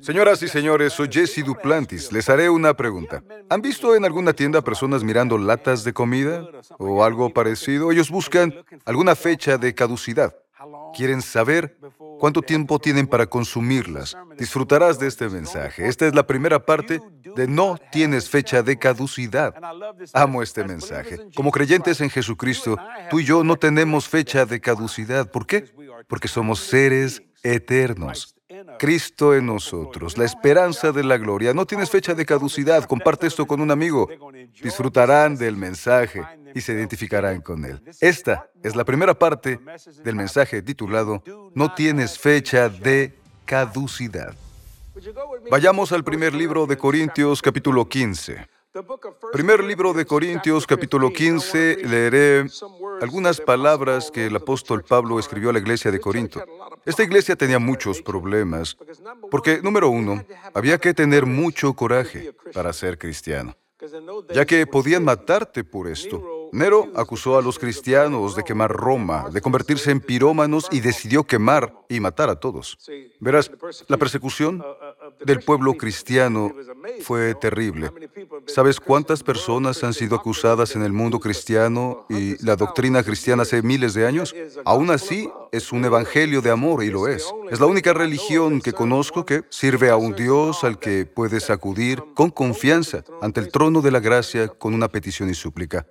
Señoras y señores, soy Jesse Duplantis. Les haré una pregunta. ¿Han visto en alguna tienda personas mirando latas de comida o algo parecido? Ellos buscan alguna fecha de caducidad. Quieren saber cuánto tiempo tienen para consumirlas. Disfrutarás de este mensaje. Esta es la primera parte de No tienes fecha de caducidad. Amo este mensaje. Como creyentes en Jesucristo, tú y yo no tenemos fecha de caducidad. ¿Por qué? Porque somos seres eternos. Cristo en nosotros, la esperanza de la gloria. No tienes fecha de caducidad. Comparte esto con un amigo. Disfrutarán del mensaje y se identificarán con él. Esta es la primera parte del mensaje titulado No tienes fecha de caducidad. Vayamos al primer libro de Corintios capítulo 15. Primer libro de Corintios capítulo 15, leeré algunas palabras que el apóstol Pablo escribió a la iglesia de Corinto. Esta iglesia tenía muchos problemas, porque, número uno, había que tener mucho coraje para ser cristiano, ya que podían matarte por esto. Nero acusó a los cristianos de quemar Roma, de convertirse en pirómanos y decidió quemar y matar a todos. Verás, la persecución del pueblo cristiano fue terrible. ¿Sabes cuántas personas han sido acusadas en el mundo cristiano y la doctrina cristiana hace miles de años? Aún así, es un evangelio de amor y lo es. Es la única religión que conozco que sirve a un Dios al que puedes acudir con confianza ante el trono de la gracia con una petición y súplica.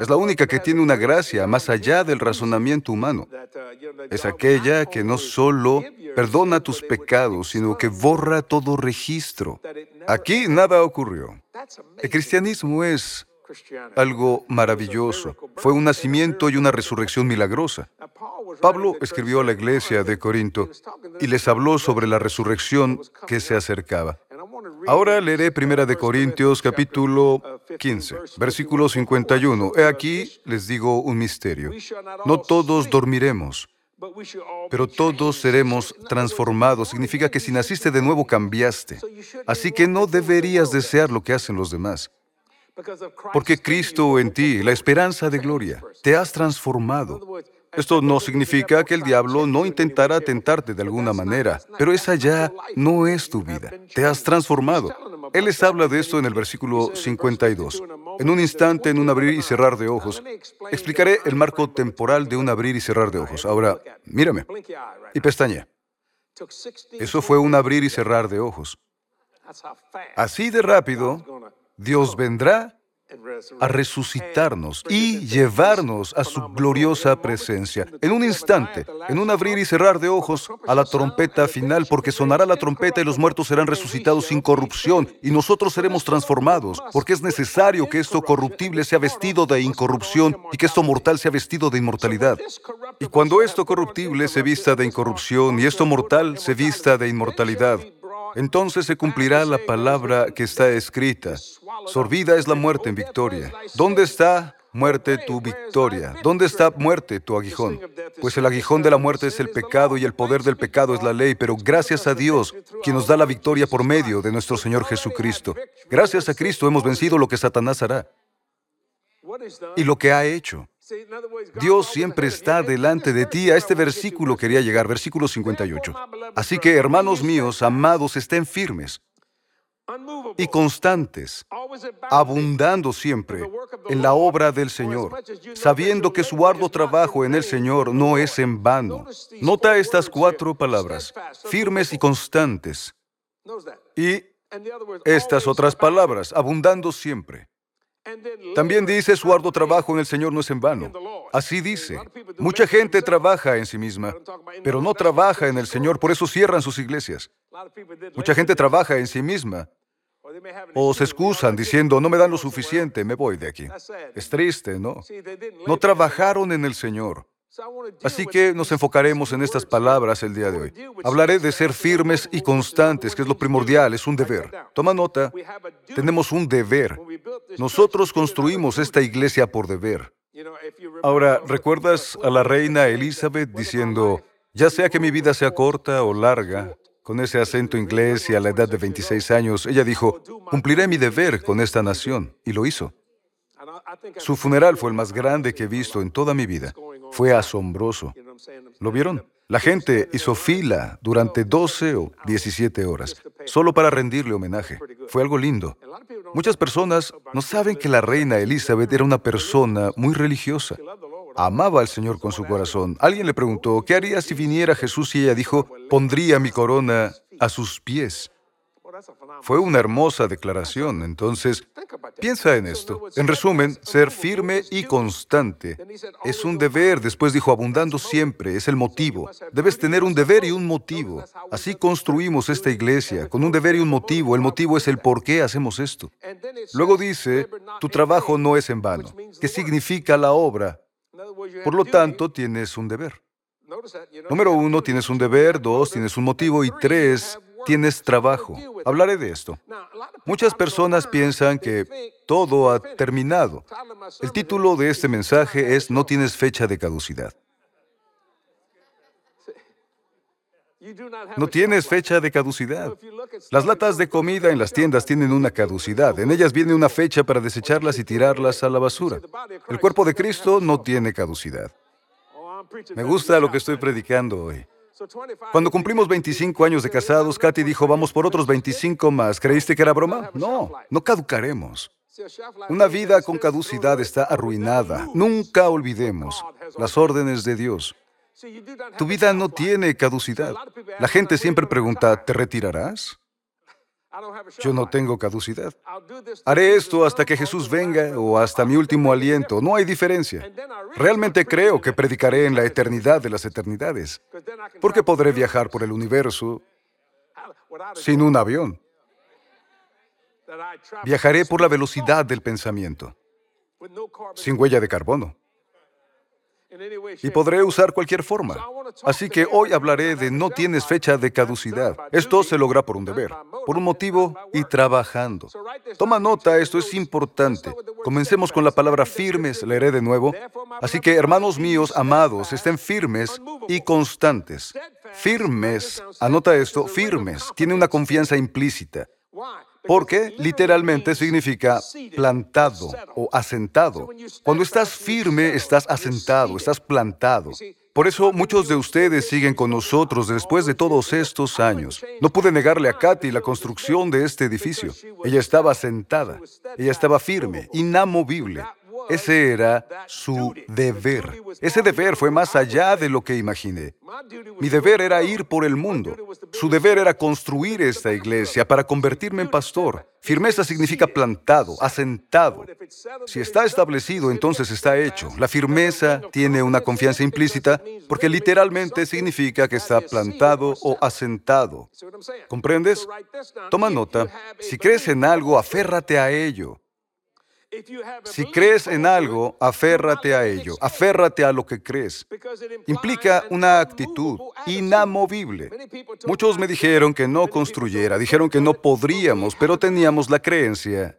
Es la única que tiene una gracia más allá del razonamiento humano. Es aquella que no solo perdona tus pecados, sino que borra todo registro. Aquí nada ocurrió. El cristianismo es algo maravilloso. Fue un nacimiento y una resurrección milagrosa. Pablo escribió a la iglesia de Corinto y les habló sobre la resurrección que se acercaba. Ahora leeré Primera de Corintios capítulo 15, versículo 51. He aquí les digo un misterio. No todos dormiremos, pero todos seremos transformados. Significa que si naciste de nuevo cambiaste. Así que no deberías desear lo que hacen los demás. Porque Cristo en ti, la esperanza de gloria, te has transformado. Esto no significa que el diablo no intentará tentarte de alguna manera, pero esa ya no es tu vida. Te has transformado. Él les habla de esto en el versículo 52. En un instante, en un abrir y cerrar de ojos. Explicaré el marco temporal de un abrir y cerrar de ojos. Ahora, mírame. Y pestañe. Eso fue un abrir y cerrar de ojos. Así de rápido, Dios vendrá a resucitarnos y llevarnos a su gloriosa presencia. En un instante, en un abrir y cerrar de ojos, a la trompeta final, porque sonará la trompeta y los muertos serán resucitados sin corrupción y nosotros seremos transformados, porque es necesario que esto corruptible sea vestido de incorrupción y que esto mortal sea vestido de inmortalidad. Y cuando esto corruptible se vista de incorrupción y esto mortal se vista de inmortalidad, entonces se cumplirá la palabra que está escrita. Sorbida es la muerte en victoria. ¿Dónde está, muerte, tu victoria? ¿Dónde está, muerte, tu aguijón? Pues el aguijón de la muerte es el pecado y el poder del pecado es la ley, pero gracias a Dios, quien nos da la victoria por medio de nuestro Señor Jesucristo. Gracias a Cristo hemos vencido lo que Satanás hará y lo que ha hecho. Dios siempre está delante de ti. A este versículo quería llegar, versículo 58. Así que, hermanos míos, amados, estén firmes y constantes, abundando siempre en la obra del Señor, sabiendo que su arduo trabajo en el Señor no es en vano. Nota estas cuatro palabras, firmes y constantes. Y estas otras palabras, abundando siempre. También dice, su arduo trabajo en el Señor no es en vano. Así dice. Mucha gente trabaja en sí misma, pero no trabaja en el Señor, por eso cierran sus iglesias. Mucha gente trabaja en sí misma o se excusan diciendo, no me dan lo suficiente, me voy de aquí. Es triste, ¿no? No trabajaron en el Señor. Así que nos enfocaremos en estas palabras el día de hoy. Hablaré de ser firmes y constantes, que es lo primordial, es un deber. Toma nota, tenemos un deber. Nosotros construimos esta iglesia por deber. Ahora, ¿recuerdas a la reina Elizabeth diciendo, ya sea que mi vida sea corta o larga, con ese acento inglés y a la edad de 26 años, ella dijo, cumpliré mi deber con esta nación, y lo hizo. Su funeral fue el más grande que he visto en toda mi vida. Fue asombroso. ¿Lo vieron? La gente hizo fila durante 12 o 17 horas, solo para rendirle homenaje. Fue algo lindo. Muchas personas no saben que la reina Elizabeth era una persona muy religiosa. Amaba al Señor con su corazón. Alguien le preguntó, ¿qué haría si viniera Jesús? Y ella dijo, pondría mi corona a sus pies. Fue una hermosa declaración. Entonces, piensa en esto. En resumen, ser firme y constante es un deber. Después dijo, abundando siempre, es el motivo. Debes tener un deber y un motivo. Así construimos esta iglesia, con un deber y un motivo. El motivo es el por qué hacemos esto. Luego dice, tu trabajo no es en vano. ¿Qué significa la obra? Por lo tanto, tienes un deber. Número uno, tienes un deber. Dos, tienes un motivo. Y tres, tienes trabajo. Hablaré de esto. Muchas personas piensan que todo ha terminado. El título de este mensaje es No tienes fecha de caducidad. No tienes fecha de caducidad. Las latas de comida en las tiendas tienen una caducidad. En ellas viene una fecha para desecharlas y tirarlas a la basura. El cuerpo de Cristo no tiene caducidad. Me gusta lo que estoy predicando hoy. Cuando cumplimos 25 años de casados, Katy dijo, vamos por otros 25 más. ¿Creíste que era broma? No, no caducaremos. Una vida con caducidad está arruinada. Nunca olvidemos las órdenes de Dios. Tu vida no tiene caducidad. La gente siempre pregunta, ¿te retirarás? Yo no tengo caducidad. Haré esto hasta que Jesús venga o hasta mi último aliento. No hay diferencia. Realmente creo que predicaré en la eternidad de las eternidades, porque podré viajar por el universo sin un avión. Viajaré por la velocidad del pensamiento, sin huella de carbono y podré usar cualquier forma. Así que hoy hablaré de no tienes fecha de caducidad. Esto se logra por un deber, por un motivo y trabajando. Toma nota, esto es importante. Comencemos con la palabra firmes, leeré de nuevo. Así que, hermanos míos, amados, estén firmes y constantes. Firmes, anota esto, firmes, tiene una confianza implícita porque literalmente significa plantado o asentado. Cuando estás firme, estás asentado, estás plantado. Por eso muchos de ustedes siguen con nosotros después de todos estos años. No pude negarle a Katy la construcción de este edificio. Ella estaba sentada, ella estaba firme, inamovible. Ese era su deber. Ese deber fue más allá de lo que imaginé. Mi deber era ir por el mundo. Su deber era construir esta iglesia para convertirme en pastor. Firmeza significa plantado, asentado. Si está establecido, entonces está hecho. La firmeza tiene una confianza implícita porque literalmente significa que está plantado o asentado. ¿Comprendes? Toma nota. Si crees en algo, aférrate a ello. Si crees en algo, aférrate a ello, aférrate a lo que crees. Implica una actitud inamovible. Muchos me dijeron que no construyera, dijeron que no podríamos, pero teníamos la creencia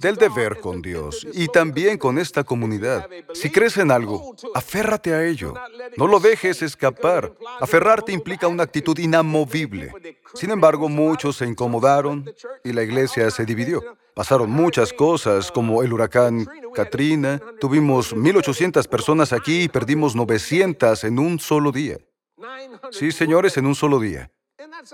del deber con Dios y también con esta comunidad. Si crees en algo, aférrate a ello. No lo dejes escapar. Aferrarte implica una actitud inamovible. Sin embargo, muchos se incomodaron y la iglesia se dividió. Pasaron muchas cosas, como el huracán Katrina. Tuvimos 1.800 personas aquí y perdimos 900 en un solo día. Sí, señores, en un solo día.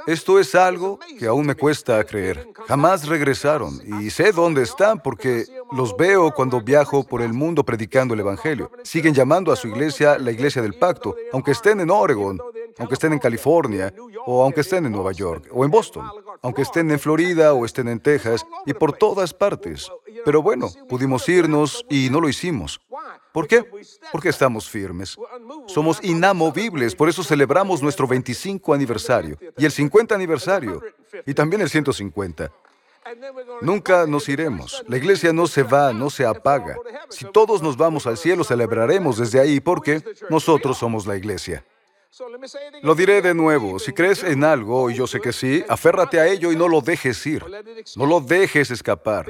Esto es algo que aún me cuesta creer. Jamás regresaron y sé dónde están porque los veo cuando viajo por el mundo predicando el Evangelio. Siguen llamando a su iglesia la iglesia del pacto, aunque estén en Oregon, aunque estén en California, o aunque estén en Nueva York, o en Boston aunque estén en Florida o estén en Texas y por todas partes. Pero bueno, pudimos irnos y no lo hicimos. ¿Por qué? Porque estamos firmes. Somos inamovibles, por eso celebramos nuestro 25 aniversario y el 50 aniversario y también el 150. Nunca nos iremos. La iglesia no se va, no se apaga. Si todos nos vamos al cielo, celebraremos desde ahí porque nosotros somos la iglesia. Lo diré de nuevo, si crees en algo, y yo sé que sí, aférrate a ello y no lo dejes ir. No lo dejes escapar.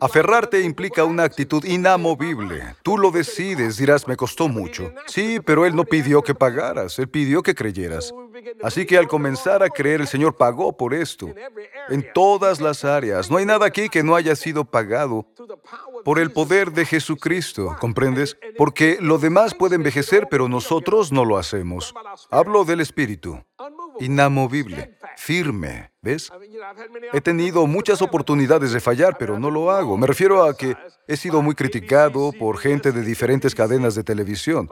Aferrarte implica una actitud inamovible. Tú lo decides, dirás, me costó mucho. Sí, pero Él no pidió que pagaras, Él pidió que creyeras. Así que al comenzar a creer, el Señor pagó por esto. En todas las áreas. No hay nada aquí que no haya sido pagado por el poder de Jesucristo, ¿comprendes? Porque lo demás puede envejecer, pero nosotros no lo hacemos. Hablo del Espíritu, inamovible, firme, ¿ves? He tenido muchas oportunidades de fallar, pero no lo hago. Me refiero a que he sido muy criticado por gente de diferentes cadenas de televisión.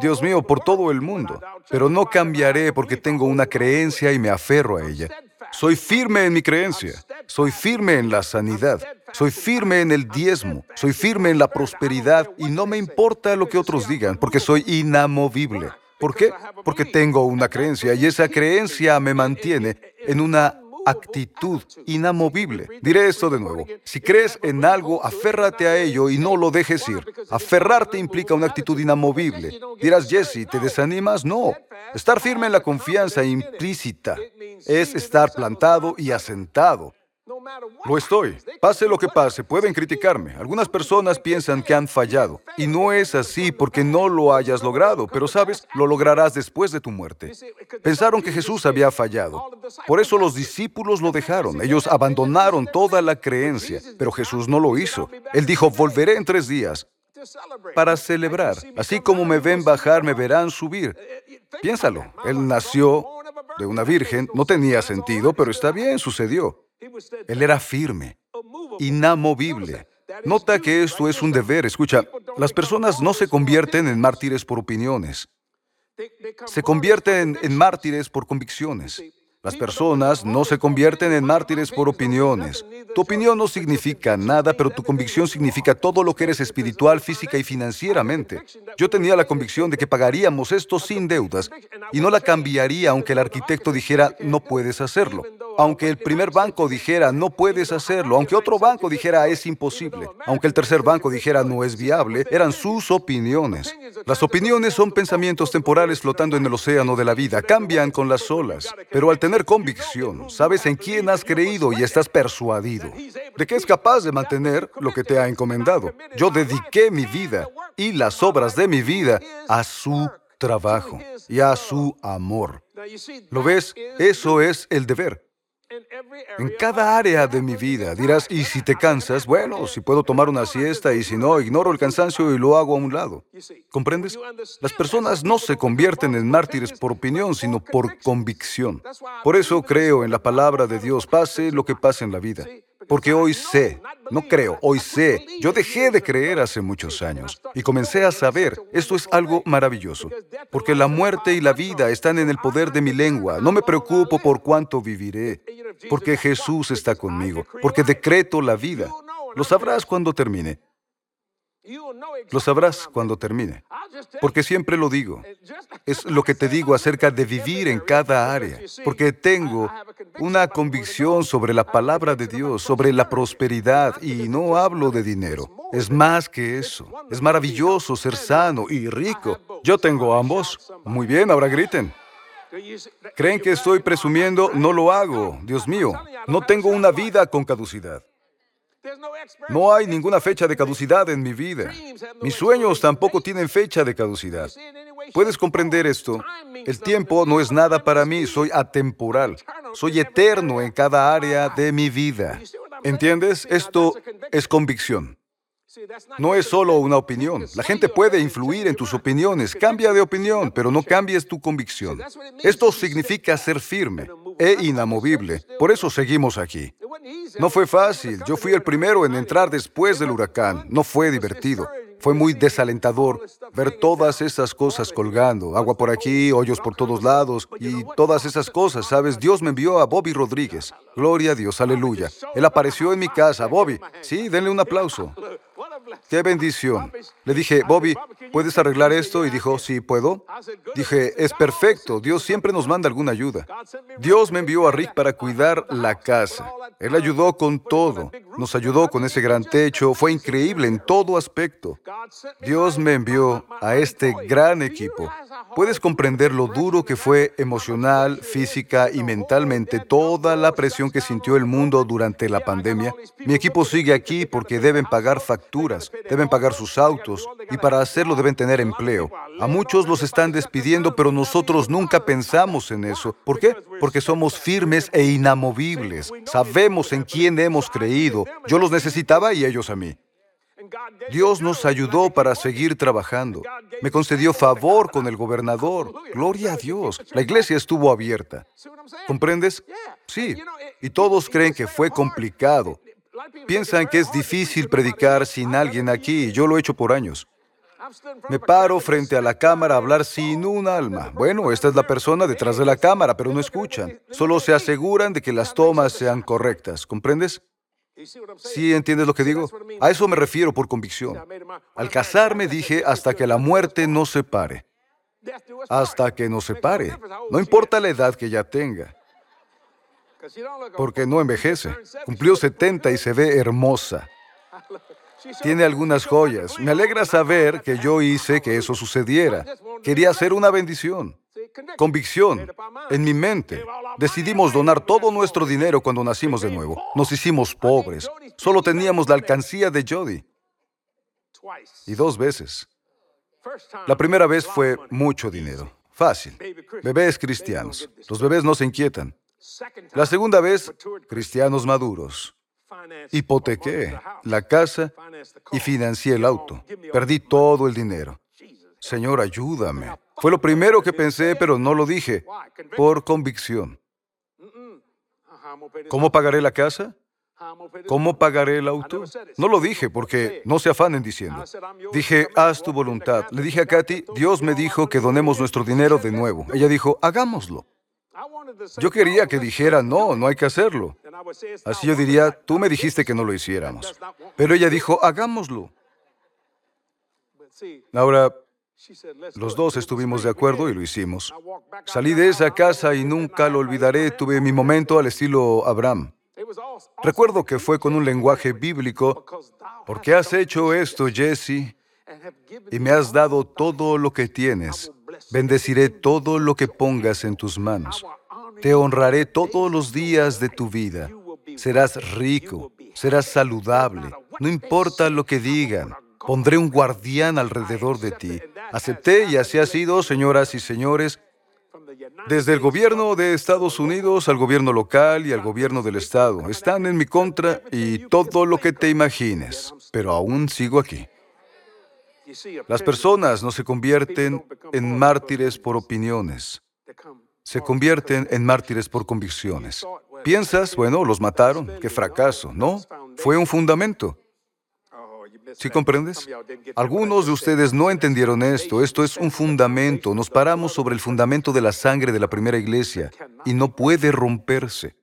Dios mío, por todo el mundo. Pero no cambiaré porque tengo una creencia y me aferro a ella. Soy firme en mi creencia. Soy firme en la sanidad. Soy firme en el diezmo. Soy firme en la prosperidad y no me importa lo que otros digan porque soy inamovible. ¿Por qué? Porque tengo una creencia y esa creencia me mantiene en una actitud inamovible. Diré esto de nuevo. Si crees en algo, aférrate a ello y no lo dejes ir. Aferrarte implica una actitud inamovible. Dirás, Jesse, ¿te desanimas? No. Estar firme en la confianza implícita es estar plantado y asentado. Lo estoy. Pase lo que pase, pueden criticarme. Algunas personas piensan que han fallado. Y no es así porque no lo hayas logrado, pero sabes, lo lograrás después de tu muerte. Pensaron que Jesús había fallado. Por eso los discípulos lo dejaron. Ellos abandonaron toda la creencia, pero Jesús no lo hizo. Él dijo, volveré en tres días para celebrar. Así como me ven bajar, me verán subir. Piénsalo, él nació de una virgen, no tenía sentido, pero está bien, sucedió. Él era firme, inamovible. Nota que esto es un deber. Escucha, las personas no se convierten en mártires por opiniones. Se convierten en mártires por convicciones. Las personas no se convierten en mártires por opiniones. Tu opinión no significa nada, pero tu convicción significa todo lo que eres espiritual, física y financieramente. Yo tenía la convicción de que pagaríamos esto sin deudas y no la cambiaría aunque el arquitecto dijera no puedes hacerlo. Aunque el primer banco dijera no puedes hacerlo, aunque otro banco dijera es imposible, aunque el tercer banco dijera no es viable, eran sus opiniones. Las opiniones son pensamientos temporales flotando en el océano de la vida, cambian con las olas, pero al tener convicción, sabes en quién has creído y estás persuadido de que es capaz de mantener lo que te ha encomendado. Yo dediqué mi vida y las obras de mi vida a su trabajo y a su amor. ¿Lo ves? Eso es el deber. En cada área de mi vida dirás, y si te cansas, bueno, si puedo tomar una siesta y si no, ignoro el cansancio y lo hago a un lado. ¿Comprendes? Las personas no se convierten en mártires por opinión, sino por convicción. Por eso creo en la palabra de Dios, pase lo que pase en la vida. Porque hoy sé, no creo, hoy sé. Yo dejé de creer hace muchos años y comencé a saber. Esto es algo maravilloso. Porque la muerte y la vida están en el poder de mi lengua. No me preocupo por cuánto viviré. Porque Jesús está conmigo. Porque decreto la vida. Lo sabrás cuando termine. Lo sabrás cuando termine, porque siempre lo digo. Es lo que te digo acerca de vivir en cada área, porque tengo una convicción sobre la palabra de Dios, sobre la prosperidad, y no hablo de dinero. Es más que eso. Es maravilloso ser sano y rico. Yo tengo ambos. Muy bien, ahora griten. ¿Creen que estoy presumiendo? No lo hago. Dios mío, no tengo una vida con caducidad. No hay ninguna fecha de caducidad en mi vida. Mis sueños tampoco tienen fecha de caducidad. ¿Puedes comprender esto? El tiempo no es nada para mí, soy atemporal. Soy eterno en cada área de mi vida. ¿Entiendes? Esto es convicción. No es solo una opinión. La gente puede influir en tus opiniones. Cambia de opinión, pero no cambies tu convicción. Esto significa ser firme e inamovible. Por eso seguimos aquí. No fue fácil. Yo fui el primero en entrar después del huracán. No fue divertido. Fue muy desalentador ver todas esas cosas colgando, agua por aquí, hoyos por todos lados y todas esas cosas, ¿sabes? Dios me envió a Bobby Rodríguez. Gloria a Dios, aleluya. Él apareció en mi casa. Bobby, sí, denle un aplauso. ¡Qué bendición! Le dije, Bobby, ¿puedes arreglar esto? Y dijo, sí, puedo. Dije, es perfecto, Dios siempre nos manda alguna ayuda. Dios me envió a Rick para cuidar la casa. Él ayudó con todo. Nos ayudó con ese gran techo. Fue increíble en todo aspecto. Dios me envió a este gran equipo. Puedes comprender lo duro que fue emocional, física y mentalmente toda la presión que sintió el mundo durante la pandemia. Mi equipo sigue aquí porque deben pagar facturas, deben pagar sus autos y para hacerlo deben tener empleo. A muchos los están despidiendo, pero nosotros nunca pensamos en eso. ¿Por qué? Porque somos firmes e inamovibles. Sabemos en quién hemos creído. Yo los necesitaba y ellos a mí. Dios nos ayudó para seguir trabajando. Me concedió favor con el gobernador. Gloria a Dios. La iglesia estuvo abierta. ¿Comprendes? Sí. Y todos creen que fue complicado. Piensan que es difícil predicar sin alguien aquí. Yo lo he hecho por años. Me paro frente a la cámara a hablar sin un alma. Bueno, esta es la persona detrás de la cámara, pero no escuchan. Solo se aseguran de que las tomas sean correctas. ¿Comprendes? ¿Sí entiendes lo que digo? A eso me refiero por convicción. Al casarme dije hasta que la muerte nos separe. Hasta que nos separe. No importa la edad que ya tenga. Porque no envejece. Cumplió 70 y se ve hermosa. Tiene algunas joyas. Me alegra saber que yo hice que eso sucediera. Quería hacer una bendición. Convicción en mi mente. Decidimos donar todo nuestro dinero cuando nacimos de nuevo. Nos hicimos pobres. Solo teníamos la alcancía de Jody. Y dos veces. La primera vez fue mucho dinero. Fácil. Bebés cristianos. Los bebés no se inquietan. La segunda vez, cristianos maduros. Hipotequé la casa y financié el auto. Perdí todo el dinero. Señor, ayúdame. Fue lo primero que pensé, pero no lo dije, por convicción. ¿Cómo pagaré la casa? ¿Cómo pagaré el auto? No lo dije porque no se afanen diciendo. Dije, haz tu voluntad. Le dije a Katy, Dios me dijo que donemos nuestro dinero de nuevo. Ella dijo, hagámoslo. Yo quería que dijera, no, no hay que hacerlo. Así yo diría, tú me dijiste que no lo hiciéramos. Pero ella dijo, hagámoslo. Ahora, los dos estuvimos de acuerdo y lo hicimos. Salí de esa casa y nunca lo olvidaré. Tuve mi momento al estilo Abraham. Recuerdo que fue con un lenguaje bíblico, porque has hecho esto, Jesse, y me has dado todo lo que tienes. Bendeciré todo lo que pongas en tus manos. Te honraré todos los días de tu vida. Serás rico, serás saludable. No importa lo que digan, pondré un guardián alrededor de ti. Acepté y así ha sido, señoras y señores, desde el gobierno de Estados Unidos al gobierno local y al gobierno del Estado. Están en mi contra y todo lo que te imagines, pero aún sigo aquí. Las personas no se convierten en mártires por opiniones, se convierten en mártires por convicciones. Piensas, bueno, los mataron, qué fracaso. No, fue un fundamento. ¿Sí comprendes? Algunos de ustedes no entendieron esto. Esto es un fundamento. Nos paramos sobre el fundamento de la sangre de la primera iglesia y no puede romperse.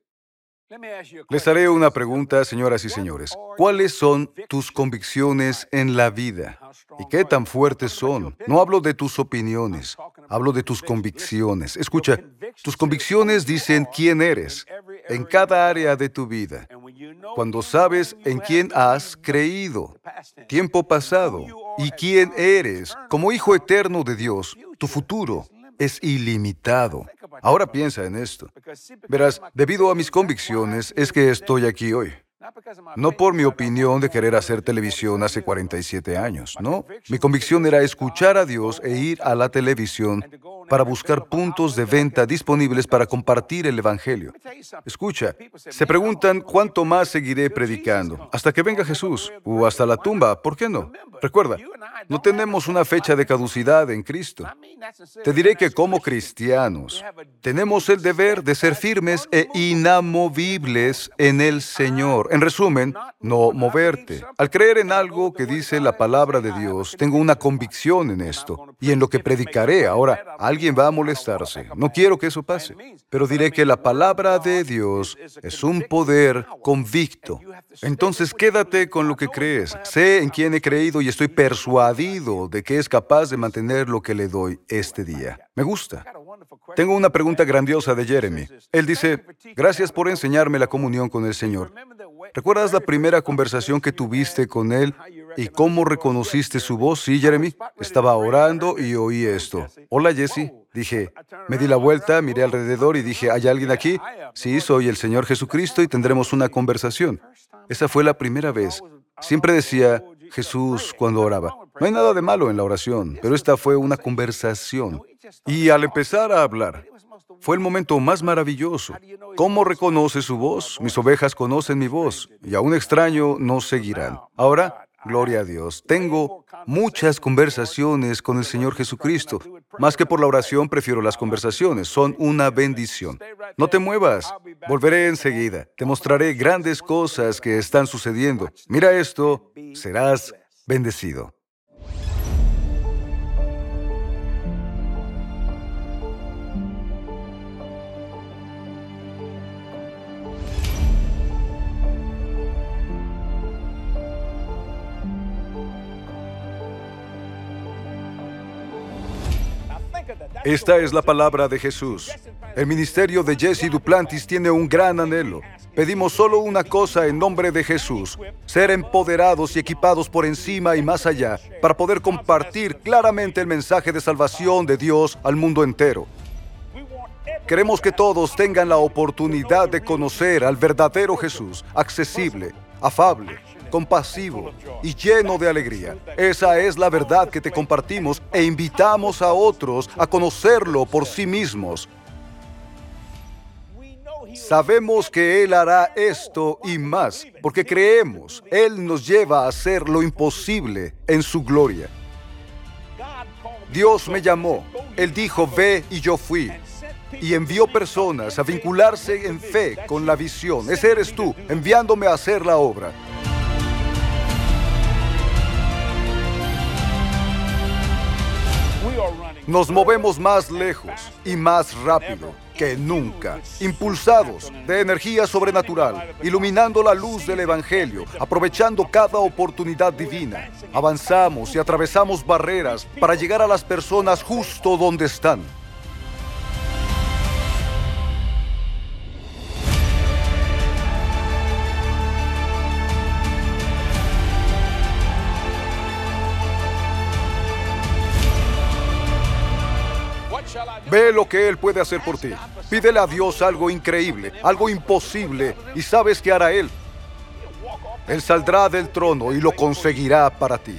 Les haré una pregunta, señoras y señores. ¿Cuáles son tus convicciones en la vida? ¿Y qué tan fuertes son? No hablo de tus opiniones, hablo de tus convicciones. Escucha, tus convicciones dicen quién eres en cada área de tu vida. Cuando sabes en quién has creído, tiempo pasado, y quién eres como hijo eterno de Dios, tu futuro es ilimitado. Ahora piensa en esto. Verás, debido a mis convicciones es que estoy aquí hoy. No por mi opinión de querer hacer televisión hace 47 años, no. Mi convicción era escuchar a Dios e ir a la televisión para buscar puntos de venta disponibles para compartir el Evangelio. Escucha, se preguntan cuánto más seguiré predicando, hasta que venga Jesús o hasta la tumba, ¿por qué no? Recuerda, no tenemos una fecha de caducidad en Cristo. Te diré que como cristianos tenemos el deber de ser firmes e inamovibles en el Señor. En resumen, no moverte. Al creer en algo que dice la palabra de Dios, tengo una convicción en esto y en lo que predicaré. Ahora, alguien va a molestarse. No quiero que eso pase. Pero diré que la palabra de Dios es un poder convicto. Entonces quédate con lo que crees. Sé en quién he creído y estoy persuadido de que es capaz de mantener lo que le doy este día. Me gusta. Tengo una pregunta grandiosa de Jeremy. Él dice, gracias por enseñarme la comunión con el Señor. ¿Recuerdas la primera conversación que tuviste con él y cómo reconociste su voz? Sí, Jeremy. Estaba orando y oí esto. Hola, Jesse. Dije, me di la vuelta, miré alrededor y dije, ¿hay alguien aquí? Sí, soy el Señor Jesucristo y tendremos una conversación. Esa fue la primera vez. Siempre decía Jesús cuando oraba. No hay nada de malo en la oración, pero esta fue una conversación. Y al empezar a hablar, fue el momento más maravilloso. ¿Cómo reconoce su voz? Mis ovejas conocen mi voz, y a un extraño no seguirán. Ahora, Gloria a Dios. Tengo muchas conversaciones con el Señor Jesucristo. Más que por la oración, prefiero las conversaciones. Son una bendición. No te muevas. Volveré enseguida. Te mostraré grandes cosas que están sucediendo. Mira esto. Serás bendecido. Esta es la palabra de Jesús. El ministerio de Jesse Duplantis tiene un gran anhelo. Pedimos solo una cosa en nombre de Jesús, ser empoderados y equipados por encima y más allá para poder compartir claramente el mensaje de salvación de Dios al mundo entero. Queremos que todos tengan la oportunidad de conocer al verdadero Jesús, accesible, afable, compasivo y lleno de alegría. Esa es la verdad que te compartimos e invitamos a otros a conocerlo por sí mismos. Sabemos que Él hará esto y más, porque creemos, Él nos lleva a hacer lo imposible en su gloria. Dios me llamó, Él dijo, ve y yo fui. Y envió personas a vincularse en fe con la visión. Ese eres tú, enviándome a hacer la obra. Nos movemos más lejos y más rápido que nunca, impulsados de energía sobrenatural, iluminando la luz del Evangelio, aprovechando cada oportunidad divina. Avanzamos y atravesamos barreras para llegar a las personas justo donde están. Ve lo que Él puede hacer por ti. Pídele a Dios algo increíble, algo imposible, y sabes que hará Él. Él saldrá del trono y lo conseguirá para ti.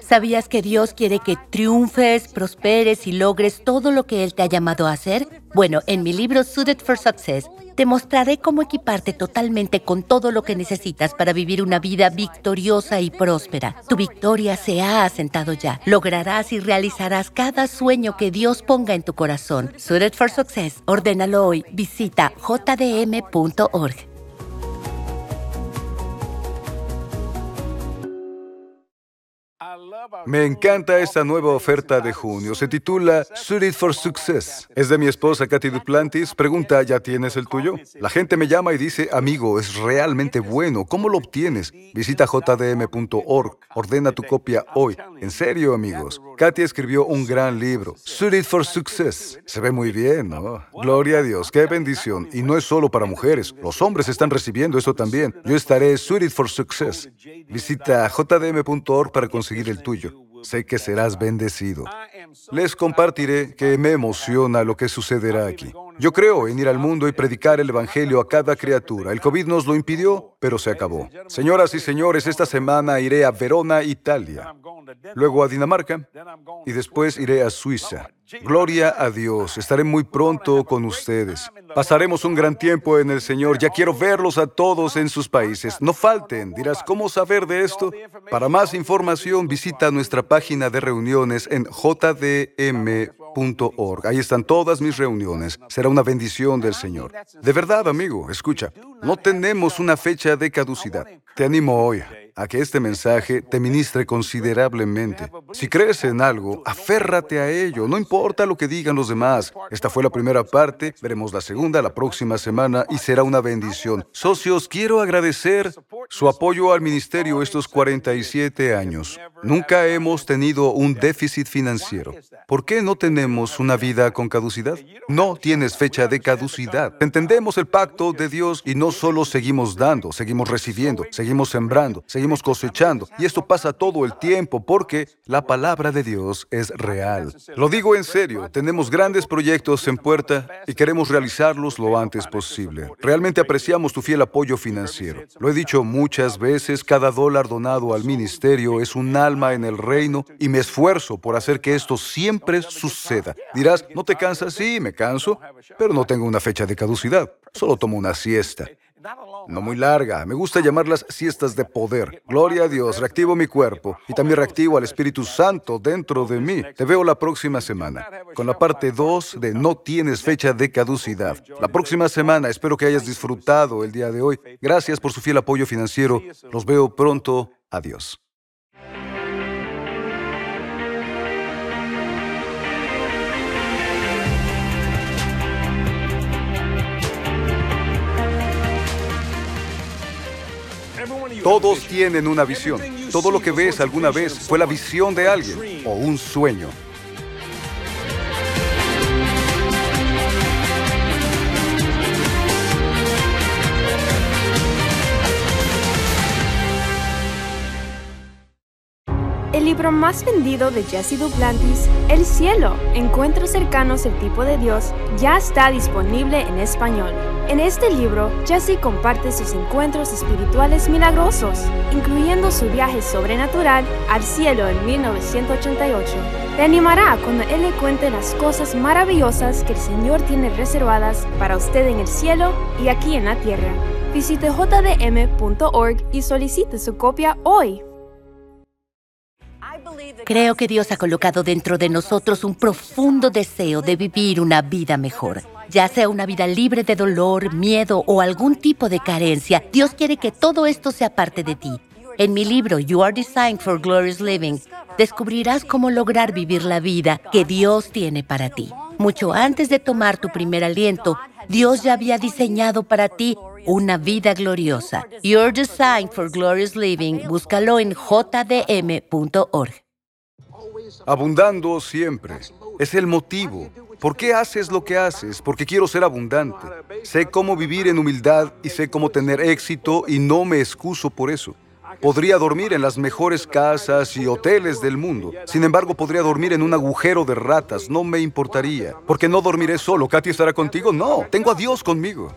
¿Sabías que Dios quiere que triunfes, prosperes y logres todo lo que Él te ha llamado a hacer? Bueno, en mi libro Suited for Success te mostraré cómo equiparte totalmente con todo lo que necesitas para vivir una vida victoriosa y próspera. Tu victoria se ha asentado ya. Lograrás y realizarás cada sueño que Dios ponga en tu corazón. Suited for Success. Ordénalo hoy. Visita jdm.org. Me encanta esta nueva oferta de junio. Se titula Suited for Success. Es de mi esposa Katy Duplantis. Pregunta, ¿ya tienes el tuyo? La gente me llama y dice, amigo, es realmente bueno. ¿Cómo lo obtienes? Visita jdm.org. Ordena tu copia hoy. En serio, amigos. Katy escribió un gran libro, Suited for Success. Se ve muy bien, ¿no? Gloria a Dios, qué bendición. Y no es solo para mujeres. Los hombres están recibiendo eso también. Yo estaré Suited for Success. Visita jdm.org para conseguir el tuyo. тобою. Sé que serás bendecido. Les compartiré que me emociona lo que sucederá aquí. Yo creo en ir al mundo y predicar el Evangelio a cada criatura. El COVID nos lo impidió, pero se acabó. Señoras y señores, esta semana iré a Verona, Italia, luego a Dinamarca y después iré a Suiza. Gloria a Dios, estaré muy pronto con ustedes. Pasaremos un gran tiempo en el Señor. Ya quiero verlos a todos en sus países. No falten. Dirás, ¿cómo saber de esto? Para más información, visita nuestra página de reuniones en jdm.org. Ahí están todas mis reuniones. Será una bendición del Señor. De verdad, amigo, escucha. No tenemos una fecha de caducidad. Te animo hoy a que este mensaje te ministre considerablemente. Si crees en algo, aférrate a ello, no importa lo que digan los demás. Esta fue la primera parte, veremos la segunda la próxima semana y será una bendición. Socios, quiero agradecer su apoyo al ministerio estos 47 años. Nunca hemos tenido un déficit financiero. ¿Por qué no tenemos una vida con caducidad? No tienes fecha de caducidad. Entendemos el pacto de Dios y no solo seguimos dando, seguimos recibiendo, seguimos sembrando, seguimos cosechando. Y esto pasa todo el tiempo porque la palabra de Dios es real. Lo digo en serio, tenemos grandes proyectos en puerta y queremos realizarlos lo antes posible. Realmente apreciamos tu fiel apoyo financiero. Lo he dicho muchas veces, cada dólar donado al ministerio es un alma en el reino y me esfuerzo por hacer que esto siempre Dirás, ¿no te cansas? Sí, me canso, pero no tengo una fecha de caducidad. Solo tomo una siesta. No muy larga. Me gusta llamarlas siestas de poder. Gloria a Dios, reactivo mi cuerpo y también reactivo al Espíritu Santo dentro de mí. Te veo la próxima semana con la parte 2 de No tienes fecha de caducidad. La próxima semana espero que hayas disfrutado el día de hoy. Gracias por su fiel apoyo financiero. Los veo pronto. Adiós. Todos tienen una visión. Todo lo que ves alguna vez fue la visión de alguien o un sueño. El libro más vendido de Jesse Duplantis, El cielo, encuentros cercanos el tipo de Dios, ya está disponible en español. En este libro, Jesse comparte sus encuentros espirituales milagrosos, incluyendo su viaje sobrenatural al cielo en 1988. Te animará cuando él le cuente las cosas maravillosas que el Señor tiene reservadas para usted en el cielo y aquí en la tierra. Visite jdm.org y solicite su copia hoy. Creo que Dios ha colocado dentro de nosotros un profundo deseo de vivir una vida mejor. Ya sea una vida libre de dolor, miedo o algún tipo de carencia, Dios quiere que todo esto sea parte de ti. En mi libro You Are Designed for Glorious Living, descubrirás cómo lograr vivir la vida que Dios tiene para ti. Mucho antes de tomar tu primer aliento, Dios ya había diseñado para ti una vida gloriosa. Your Design for Glorious Living, búscalo en jdm.org. Abundando siempre. Es el motivo. ¿Por qué haces lo que haces? Porque quiero ser abundante. Sé cómo vivir en humildad y sé cómo tener éxito y no me excuso por eso. Podría dormir en las mejores casas y hoteles del mundo. Sin embargo, podría dormir en un agujero de ratas. No me importaría. Porque no dormiré solo. ¿Katy estará contigo? No. Tengo a Dios conmigo.